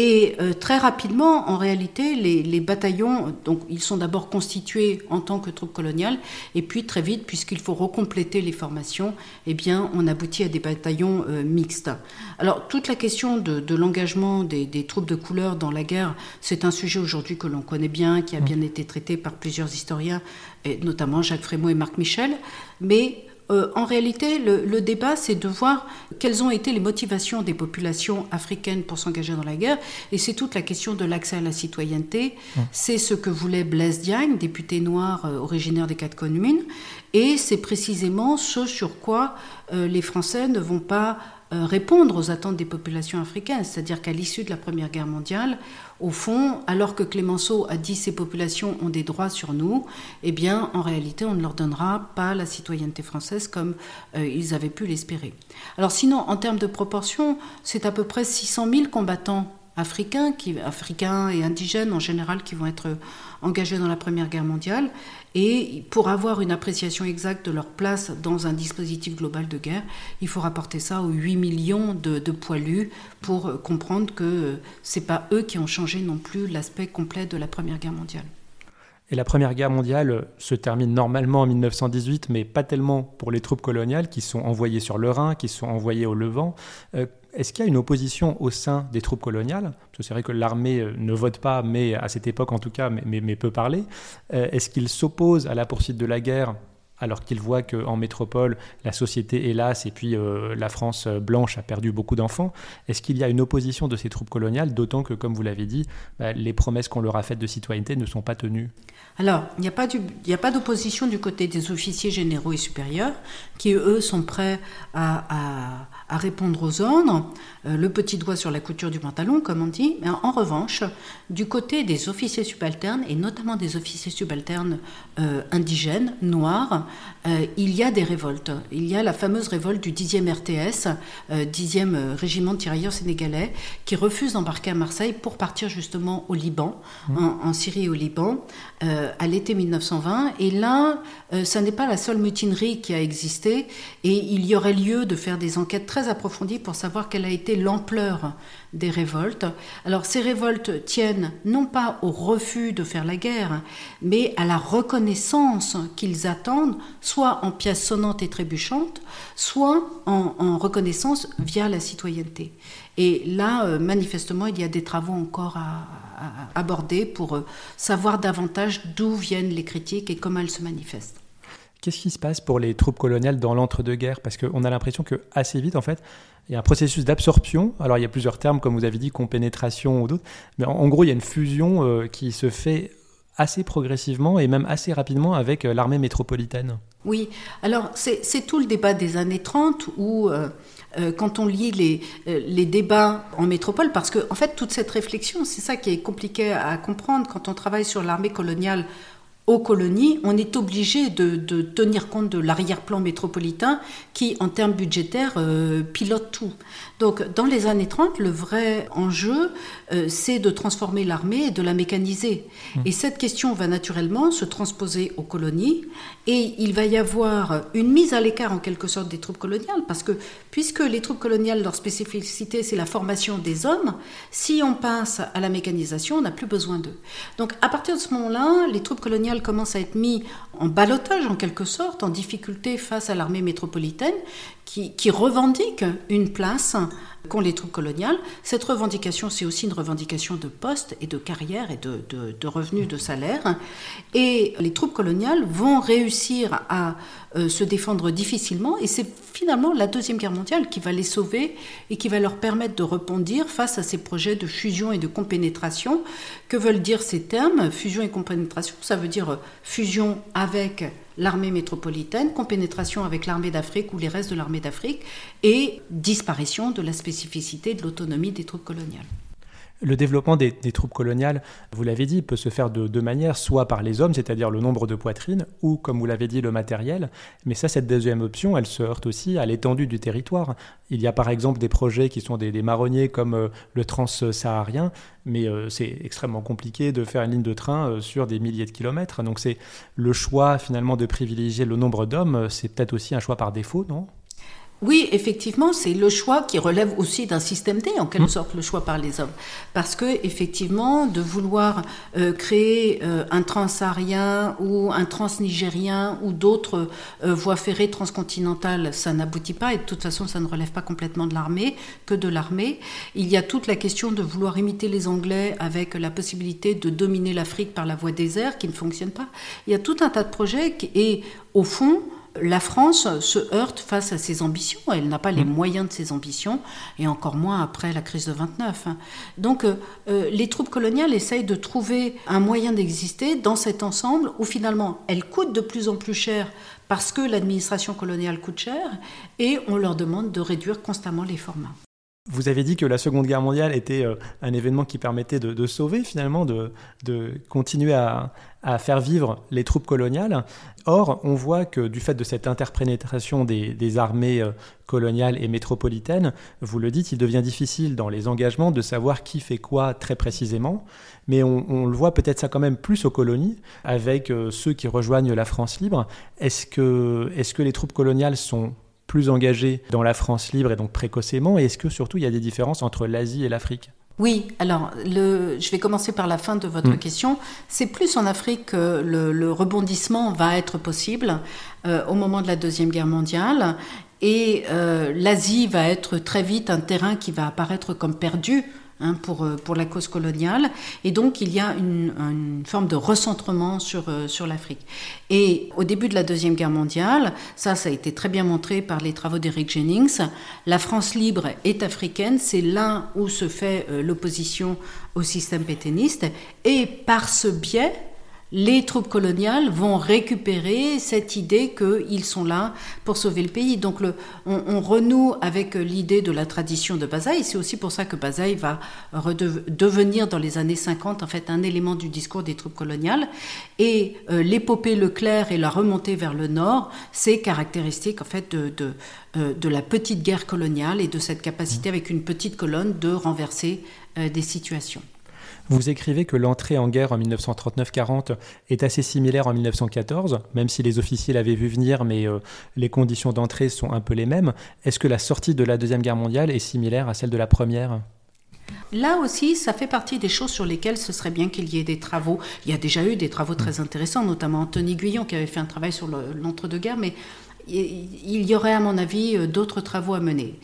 Et euh, très rapidement, en réalité, les, bataillons, donc ils sont d'abord constitués en tant que troupes coloniales, et puis très vite, puisqu'il faut recompléter les formations, eh bien, on aboutit à des bataillons euh, mixtes. Alors, toute la question de, l'engagement des, troupes de couleur dans la guerre, c'est un sujet aujourd'hui que l'on connaît bien, qui a bien été traité par plusieurs historiens, et notamment Jacques Frémaux et Marc Michel, mais euh, en réalité, le, débat, c'est de voir quelles ont été les motivations des populations africaines pour s'engager dans la guerre. Et c'est toute la question de l'accès à la citoyenneté. C'est ce que voulait Blaise Diagne, député noir euh, originaire des quatre communes. Et c'est précisément ce sur quoi euh, les Français ne vont pas répondre aux attentes des populations africaines. C'est-à-dire qu'à l'issue de la Première Guerre mondiale, au fond, alors que Clémenceau a dit ces populations ont des droits sur nous, eh bien, en réalité, on ne leur donnera pas la citoyenneté française comme euh, ils avaient pu l'espérer. Alors sinon, en termes de proportion, c'est à peu près 600 000 combattants africains, africains et indigènes en général, qui vont être engagés dans la Première Guerre mondiale. Et pour avoir une appréciation exacte de leur place dans un dispositif global de guerre, il faut rapporter ça aux 8 millions de, poilus pour comprendre que ce n'est pas eux qui ont changé non plus l'aspect complet de la Première Guerre mondiale. Et la Première Guerre mondiale se termine normalement en 1918, mais pas tellement pour les troupes coloniales qui sont envoyées sur le Rhin, qui sont envoyées au Levant. Euh, est-ce qu'il y a une opposition au sein des troupes coloniales? Parce que c'est vrai que l'armée euh, ne vote pas, mais à cette époque en tout cas, mais, peut parler. Euh, est-ce qu'ils s'opposent à la poursuite de la guerre alors qu'ils voient qu'en métropole, la société hélas, et puis euh, la France blanche a perdu beaucoup d'enfants? Est-ce qu'il y a une opposition de ces troupes coloniales, d'autant que, comme vous l'avez dit, bah, les promesses qu'on leur a faites de citoyenneté ne sont pas tenues? Alors, il n'y a pas d'opposition du côté des officiers généraux et supérieurs, qui eux sont prêts à, répondre aux ordres, euh, le petit doigt sur la couture du pantalon, comme on dit. Mais en revanche, du côté des officiers subalternes, et notamment des officiers subalternes euh, indigènes, noirs, euh, il y a des révoltes. Il y a la fameuse révolte du 10e RTS, 10e régiment de tirailleurs sénégalais, qui refuse d'embarquer à Marseille pour partir justement au Liban, mmh. en, Syrie et au Liban. À l'été 1920. Et là, ça n'est pas la seule mutinerie qui a existé. Et il y aurait lieu de faire des enquêtes très approfondies pour savoir quelle a été l'ampleur des révoltes. Alors ces révoltes tiennent non pas au refus de faire la guerre, mais à la reconnaissance qu'ils attendent soit en pièces sonnantes et trébuchantes, soit en, reconnaissance via la citoyenneté. Et là, euh, manifestement, il y a des travaux encore à, aborder pour euh, savoir davantage d'où viennent les critiques et comment elles se manifestent. Qu'est-ce qui se passe pour les troupes coloniales dans l'entre-deux-guerres? Parce qu'on a l'impression que assez vite, en fait, il y a un processus d'absorption. Alors, il y a plusieurs termes, comme vous avez dit, compénétration ou d'autres. Mais en, gros, il y a une fusion euh, qui se fait assez progressivement et même assez rapidement avec euh, l'armée métropolitaine. Oui, alors c'est tout le débat des années 30 où, euh, quand on lit les, les, débats en métropole, parce que en fait toute cette réflexion, c'est ça qui est compliqué à comprendre quand on travaille sur l'armée coloniale aux colonies, on est obligé de, tenir compte de l'arrière-plan métropolitain qui, en termes budgétaires, euh, pilote tout. Donc, dans les années 30, le vrai enjeu, c'est de transformer l'armée et de la mécaniser. Mmh. Et cette question va naturellement se transposer aux colonies, et il va y avoir une mise à l'écart, en quelque sorte, des troupes coloniales, parce que, puisque les troupes coloniales, leur spécificité, c'est la formation des hommes, si on passe à la mécanisation, on n'a plus besoin d'eux. Donc, à partir de ce moment-là, les troupes coloniales commence à être mis en balotage en quelque sorte, en difficulté face à l'armée métropolitaine qui, qui revendique une place qu'ont les troupes coloniales. Cette revendication, c'est aussi une revendication de poste et de carrière et de, revenus, de salaire. Et les troupes coloniales vont réussir à euh, se défendre difficilement. Et c'est finalement la Deuxième Guerre mondiale qui va les sauver et qui va leur permettre de rebondir face à ces projets de fusion et de compénétration. Que veulent dire ces termes? Fusion et compénétration, ça veut dire fusion avec l'armée métropolitaine, compénétration avec l'armée d'Afrique ou les restes de l'armée d'Afrique, et disparition de la spécificité de l'autonomie des troupes coloniales. Le développement des, troupes coloniales, vous l'avez dit, peut se faire de deux manières, soit par les hommes, c'est-à-dire le nombre de poitrines, ou, comme vous l'avez dit, le matériel. Mais ça, cette deuxième option, elle se heurte aussi à l'étendue du territoire. Il y a par exemple des projets qui sont des, marronniers comme euh, le trans-saharien, mais euh, c'est extrêmement compliqué de faire une ligne de train euh, sur des milliers de kilomètres. Donc c'est le choix finalement de privilégier le nombre d'hommes, c'est peut-être aussi un choix par défaut, non? Oui, effectivement, c'est le choix qui relève aussi d'un système D, en quelque mmh. sorte, le choix par les hommes. Parce que, effectivement, de vouloir euh, créer euh, un transsaharien ou un transnigérien ou d'autres euh, voies ferrées transcontinentales, ça n'aboutit pas et de toute façon, ça ne relève pas complètement de l'armée, que de l'armée. Il y a toute la question de vouloir imiter les Anglais avec la possibilité de dominer l'Afrique par la voie des airs qui ne fonctionne pas. Il y a tout un tas de projets et, au fond, la France se heurte face à ses ambitions. Elle n'a pas les mm. moyens de ses ambitions, et encore moins après la crise de 29. Hein. Donc, euh, euh, les troupes coloniales essayent de trouver un moyen d'exister dans cet ensemble où finalement elles coûtent de plus en plus cher parce que l'administration coloniale coûte cher, et on leur demande de réduire constamment les formats. Vous avez dit que la Seconde Guerre mondiale était euh, un événement qui permettait de, sauver finalement, de, continuer à, faire vivre les troupes coloniales. Or, on voit que du fait de cette interprétation des, armées euh, coloniales et métropolitaines, vous le dites, il devient difficile dans les engagements de savoir qui fait quoi très précisément. Mais on, le voit peut-être ça quand même plus aux colonies, avec euh, ceux qui rejoignent la France libre. Est-ce que, est que les troupes coloniales sont plus engagés dans la France libre et donc précocement Et est-ce que surtout il y a des différences entre l'Asie et l'Afrique? Oui, alors le, je vais commencer par la fin de votre mm. question. C'est plus en Afrique que le, rebondissement va être possible euh, au moment de la Deuxième Guerre mondiale. Et euh, l'Asie va être très vite un terrain qui va apparaître comme perdu Hein, pour, euh, pour la cause coloniale. Et donc, il y a une, une forme de recentrement sur, euh, sur l'Afrique. Et au début de la Deuxième Guerre mondiale, ça, ça a été très bien montré par les travaux d'Eric Jennings, la France libre est africaine, c'est là où se fait euh, l'opposition au système pétainiste. Et par ce biais, les troupes coloniales vont récupérer cette idée qu'ils sont là pour sauver le pays. Donc on, renoue avec l'idée de la tradition de Bazaï. C'est aussi pour ça que Bazaï va devenir dans les années 50 en fait un élément du discours des troupes coloniales. Et euh, l'épopée Leclerc et la remontée vers le nord, c'est caractéristique en fait de, euh, de, la petite guerre coloniale et de cette capacité avec une petite colonne de renverser euh, des situations. Vous écrivez que l'entrée en guerre en 1939-40 est assez similaire en 1914, même si les officiers l'avaient vu venir, mais euh, les conditions d'entrée sont un peu les mêmes. Est-ce que la sortie de la Deuxième Guerre mondiale est similaire à celle de la Première? Là aussi, ça fait partie des choses sur lesquelles ce serait bien qu'il y ait des travaux. Il y a déjà eu des travaux très intéressants, notamment Anthony Guyon qui avait fait un travail sur l'entre-deux-guerres, mais il y aurait à mon avis euh, d'autres travaux à mener.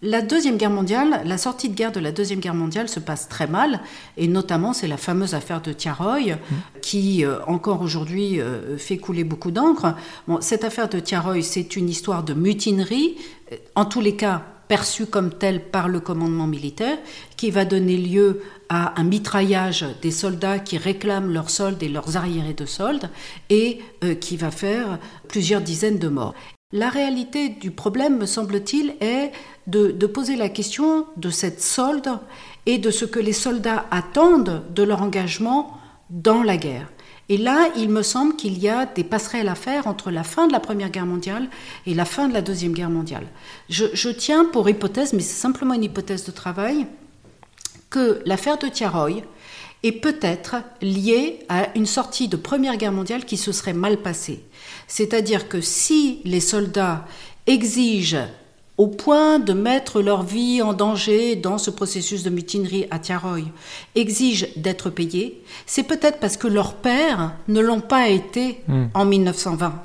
La Deuxième Guerre mondiale, la sortie de guerre de la Deuxième Guerre mondiale se passe très mal, et notamment c'est la fameuse affaire de Tiaroy, mmh. qui euh, encore aujourd'hui euh, fait couler beaucoup d'encre. Bon, cette affaire de Tiaroy, c'est une histoire de mutinerie, en tous les cas perçue comme telle par le commandement militaire, qui va donner lieu à un mitraillage des soldats qui réclament leurs soldes et leurs arriérés de soldes, et euh, qui va faire plusieurs dizaines de morts. La réalité du problème, me semble-t-il, est de, poser la question de cette solde et de ce que les soldats attendent de leur engagement dans la guerre. Et là, il me semble qu'il y a des passerelles à faire entre la fin de la Première Guerre mondiale et la fin de la Deuxième Guerre mondiale. Je, tiens pour hypothèse, mais c'est simplement une hypothèse de travail, que l'affaire de Tiaroy est peut-être liée à une sortie de Première Guerre mondiale qui se serait mal passée. C'est-à-dire que si les soldats exigent au point de mettre leur vie en danger dans ce processus de mutinerie à Tiaroy, exigent d'être payés, c'est peut-être parce que leurs pères ne l'ont pas été hmm. en 1920.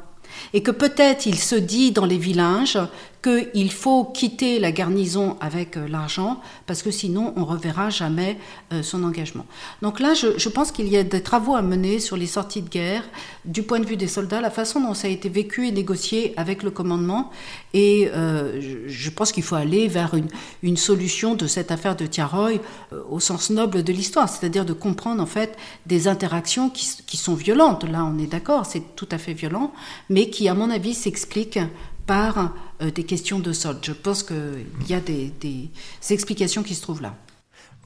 Et que peut-être il se dit dans les villages qu'il faut quitter la garnison avec euh, l'argent, parce que sinon on reverra jamais euh, son engagement. Donc là, je, pense qu'il y a des travaux à mener sur les sorties de guerre, du point de vue des soldats, la façon dont ça a été vécu et négocié avec le commandement, et euh, je, pense qu'il faut aller vers une, une, solution de cette affaire de Tiaroy au sens noble de l'histoire, c'est-à-dire de comprendre en fait des interactions qui, qui sont violentes. Là, on est d'accord, c'est tout à fait violent, mais qui, à mon avis, s'expliquent par euh, des questions de solde. Je pense qu'il y a des, explications qui se trouvent là.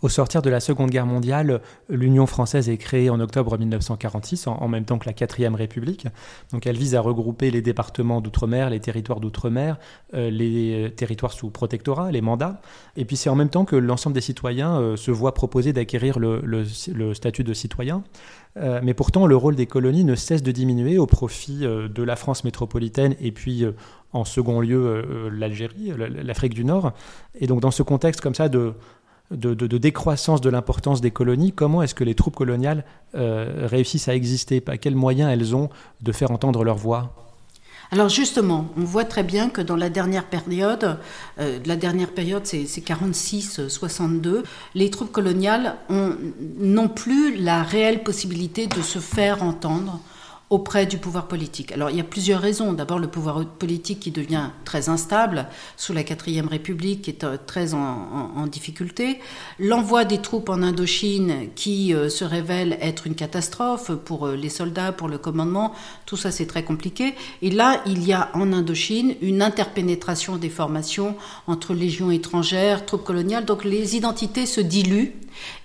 Au sortir de la Seconde Guerre mondiale, l'Union française est créée en octobre 1946, en, même temps que la Quatrième République. Donc elle vise à regrouper les départements d'outre-mer, les territoires d'outre-mer, euh, les territoires sous protectorat, les mandats. Et puis c'est en même temps que l'ensemble des citoyens euh, se voit proposer d'acquérir le, statut de citoyen. mais pourtant, le rôle des colonies ne cesse de diminuer au profit de la France métropolitaine et puis en second lieu euh, euh, l'Algérie, l'Afrique du Nord. Et donc dans ce contexte comme ça de, de, décroissance de l'importance des colonies, comment est-ce que les troupes coloniales euh, réussissent à exister? À quels moyens elles ont de faire entendre leur voix? Alors justement, on voit très bien que dans la dernière période, la dernière période c'est 46-62, les troupes coloniales n'ont plus la réelle possibilité de se faire entendre auprès du pouvoir politique. Alors il y a plusieurs raisons. D'abord le pouvoir politique qui devient très instable sous la quatrième République, qui est euh, très en, difficulté. L'envoi des troupes en Indochine qui euh, se révèle être une catastrophe pour euh, les soldats, pour le commandement. Tout ça c'est très compliqué. Et là il y a en Indochine une interpénétration des formations entre légions étrangères, troupes coloniales. Donc les identités se diluent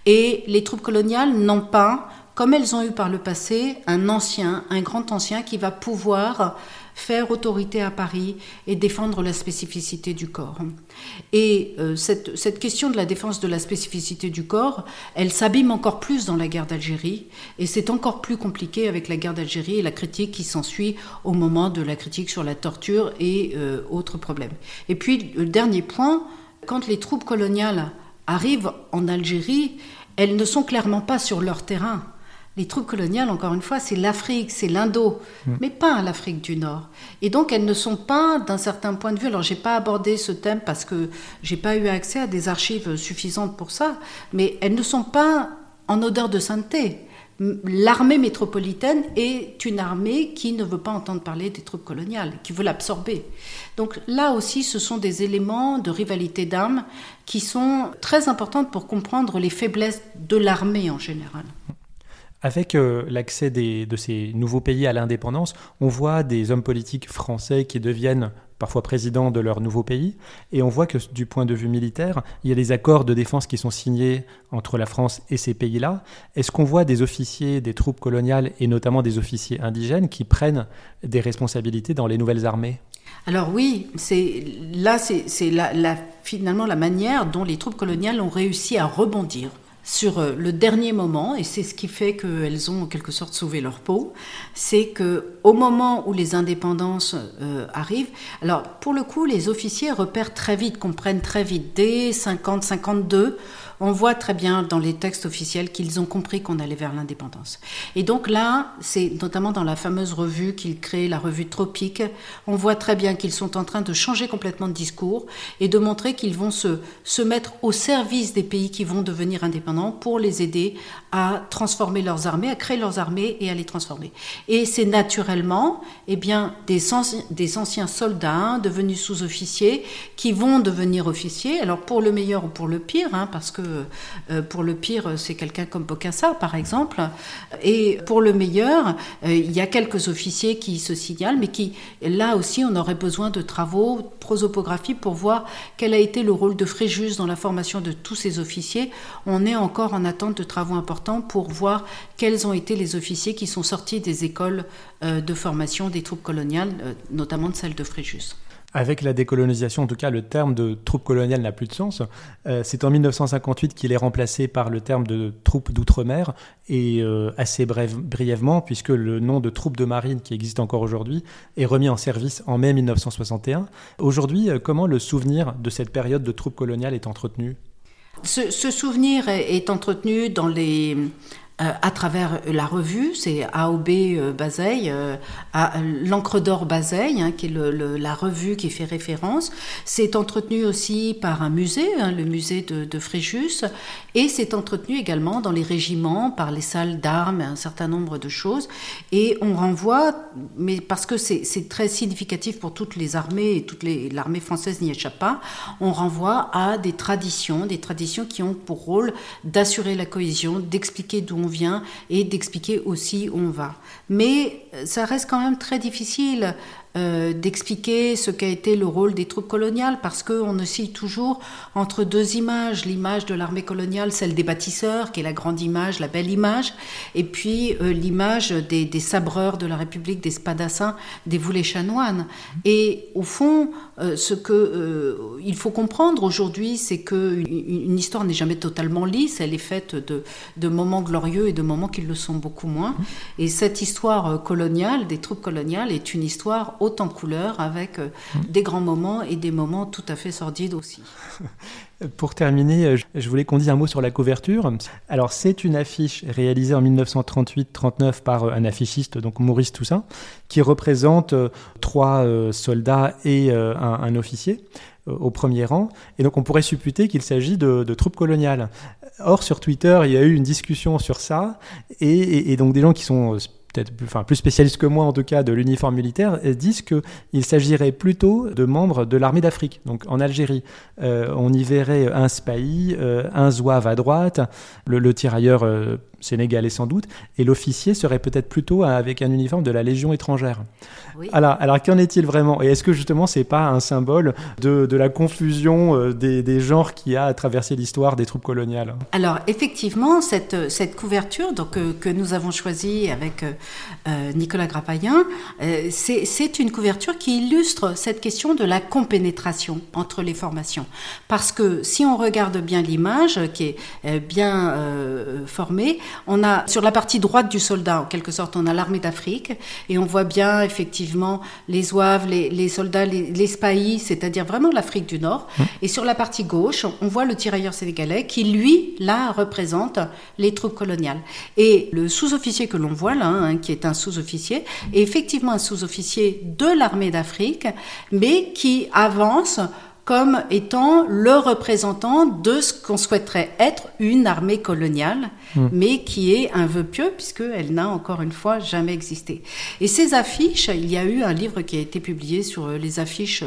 et les troupes coloniales n'ont pas comme elles ont eu par le passé un ancien, un grand ancien qui va pouvoir faire autorité à Paris et défendre la spécificité du corps. Et euh, cette, question de la défense de la spécificité du corps, elle s'abîme encore plus dans la guerre d'Algérie, et c'est encore plus compliqué avec la guerre d'Algérie et la critique qui s'ensuit au moment de la critique sur la torture et euh, autres problèmes. Et puis, le dernier point, quand les troupes coloniales arrivent en Algérie, elles ne sont clairement pas sur leur terrain les troupes coloniales, encore une fois, c'est l'Afrique, c'est l'Indo, mm. mais pas l'Afrique du Nord. Et donc, elles ne sont pas, d'un certain point de vue, alors j'ai pas abordé ce thème parce que j'ai pas eu accès à des archives suffisantes pour ça, mais elles ne sont pas en odeur de sainteté. L'armée métropolitaine est une armée qui ne veut pas entendre parler des troupes coloniales, qui veut l'absorber. Donc là aussi, ce sont des éléments de rivalité d'armes qui sont très importantes pour comprendre les faiblesses de l'armée en général. Avec euh, l'accès de ces nouveaux pays à l'indépendance, on voit des hommes politiques français qui deviennent parfois présidents de leur nouveau pays, et on voit que du point de vue militaire, il y a des accords de défense qui sont signés entre la France et ces pays-là. Est-ce qu'on voit des officiers des troupes coloniales, et notamment des officiers indigènes, qui prennent des responsabilités dans les nouvelles armées? Alors oui, c'est là c'est finalement la manière dont les troupes coloniales ont réussi à rebondir sur euh, le dernier moment, et c'est ce qui fait qu'elles ont en quelque sorte sauvé leur peau, c'est que au moment où les indépendances euh, arrivent, alors pour le coup, les officiers repèrent très vite, comprennent très vite, dès 50-52, on voit très bien dans les textes officiels qu'ils ont compris qu'on allait vers l'indépendance. Et donc là, c'est notamment dans la fameuse revue qu'ils créent, la revue Tropique, on voit très bien qu'ils sont en train de changer complètement de discours et de montrer qu'ils vont se, mettre au service des pays qui vont devenir indépendants pour les aider à transformer leurs armées, à créer leurs armées et à les transformer. Et c'est naturellement eh bien, des, anciens, des anciens soldats devenus sous-officiers qui vont devenir officiers, alors pour le meilleur ou pour le pire, hein, parce que euh, pour le pire, c'est quelqu'un comme Bokassa, par exemple, et pour le meilleur, euh, il y a quelques officiers qui se signalent, mais qui, là aussi, on aurait besoin de travaux, prosopographie, pour voir quel a été le rôle de Fréjus dans la formation de tous ces officiers. On est encore en attente de travaux importants pour voir quels ont été les officiers qui sont sortis des écoles euh, de formation des troupes coloniales, notamment de celle de Fréjus. Avec la décolonisation, en tout cas, le terme de troupe coloniale n'a plus de sens. Euh, c'est en 1958 qu'il est remplacé par le terme de troupe d'outre-mer, et euh, assez brièvement, puisque le nom de troupe de marine qui existe encore aujourd'hui est remis en service en mai 1961. Aujourd'hui, euh, comment le souvenir de cette période de troupe coloniale est entretenu? Ce, souvenir est entretenu dans les, à travers la revue, c'est AOB euh, Bazeille, euh, l'encre d'or Bazeille, hein, qui est la revue qui fait référence. C'est entretenu aussi par un musée, hein, le musée de, Fréjus, et c'est entretenu également dans les régiments par les salles d'armes, un certain nombre de choses. Et on renvoie, mais parce que c'est très significatif pour toutes les armées et l'armée française n'y échappe pas, on renvoie à des traditions, des traditions qui ont pour rôle d'assurer la cohésion, d'expliquer d'où on vient et d'expliquer aussi où on va. Mais euh, ça reste quand même très difficile euh, d'expliquer ce qu'a été le rôle des troupes coloniales, parce qu'on oscille toujours entre deux images, l'image de l'armée coloniale, celle des bâtisseurs, qui est la grande image, la belle image, et puis euh, l'image des, sabreurs de la République, des spadassins, des voulets chanoines. Et au fond, euh, ce que il faut comprendre aujourd'hui, c'est que une, histoire n'est jamais totalement lisse, elle est faite de, moments glorieux et de moments qui le sont beaucoup moins. Et cette histoire coloniale, des troupes coloniales, est une histoire haute en couleur avec euh, des grands moments et des moments tout à fait sordides aussi. Pour terminer, euh, je voulais qu'on dise un mot sur la couverture. Alors, c'est une affiche réalisée en 1938-39 par euh, un affichiste, donc Maurice Toussaint, qui représente trois soldats et un, officier au premier rang. Et donc, on pourrait supputer qu'il s'agit de, troupes coloniales. Or, sur Twitter, il y a eu une discussion sur ça, et donc des gens qui sont peut-être plus, enfin, plus spécialistes que moi en tout cas de l'uniforme militaire, disent qu'il s'agirait plutôt de membres de l'armée d'Afrique. Donc en Algérie, euh, on y verrait un Spahi, euh, un Zouave à droite, le, tirailleur euh, sénégalais sans doute, et l'officier serait peut-être plutôt avec un uniforme de la Légion étrangère. Alors, alors qu'en est-il vraiment? Et est-ce que justement c'est pas un symbole de, de la confusion euh, des, des, genres qui a traversé l'histoire des troupes coloniales? Alors effectivement, cette, cette couverture donc, euh, que nous avons choisie avec euh, Nicolas Grappayen, c'est une couverture qui illustre cette question de la compénétration entre les formations. Parce que si on regarde bien l'image, qui est bien formée, on a sur la partie droite du soldat, en quelque sorte, on a l'armée d'Afrique et on voit bien effectivement les Zouaves, les, soldats, les, les Spahis, c'est-à-dire vraiment l'Afrique du Nord. Mmh. Et sur la partie gauche, on voit le tirailleur sénégalais qui, lui, là, représente les troupes coloniales. Et le sous-officier que l'on voit là, hein, qui est un sous-officier, est effectivement un sous-officier de l'armée d'Afrique, mais qui avance comme étant le représentant de ce qu'on souhaiterait être une armée coloniale, hmm. mais qui est un vœu pieux puisqu'elle n'a encore une fois jamais existé. Et ces affiches, il y a eu un livre qui a été publié sur les affiches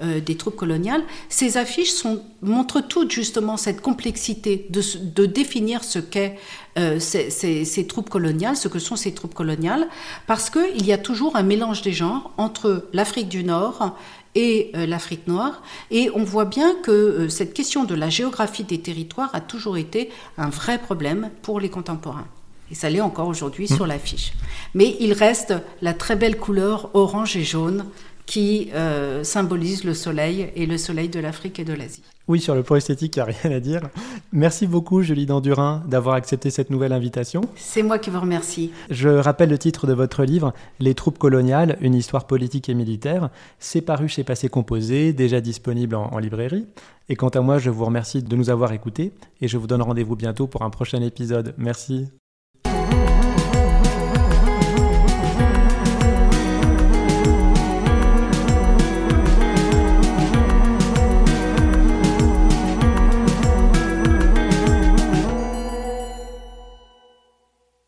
euh, des troupes coloniales. Ces affiches sont, montrent toutes justement cette complexité de, de définir ce qu'est euh, ces, ces, ces, troupes coloniales, ce que sont ces troupes coloniales, parce qu'il y a toujours un mélange des genres entre l'Afrique du Nord et euh, l'Afrique noire. Et on voit bien que euh, cette question de la géographie des territoires a toujours été un vrai problème pour les contemporains. Et ça l'est encore aujourd'hui mmh. sur l'affiche. Mais il reste la très belle couleur orange et jaune qui euh, symbolise le soleil et le soleil de l'Afrique et de l'Asie. Oui, sur le point esthétique, il n'y a rien à dire. Merci beaucoup, Julie Dandurin, d'avoir accepté cette nouvelle invitation. C'est moi qui vous remercie. Je rappelle le titre de votre livre, Les troupes coloniales, une histoire politique et militaire. C'est paru chez Passé Composé, déjà disponible en, en librairie. Et quant à moi, je vous remercie de nous avoir écoutés et je vous donne rendez-vous bientôt pour un prochain épisode. Merci.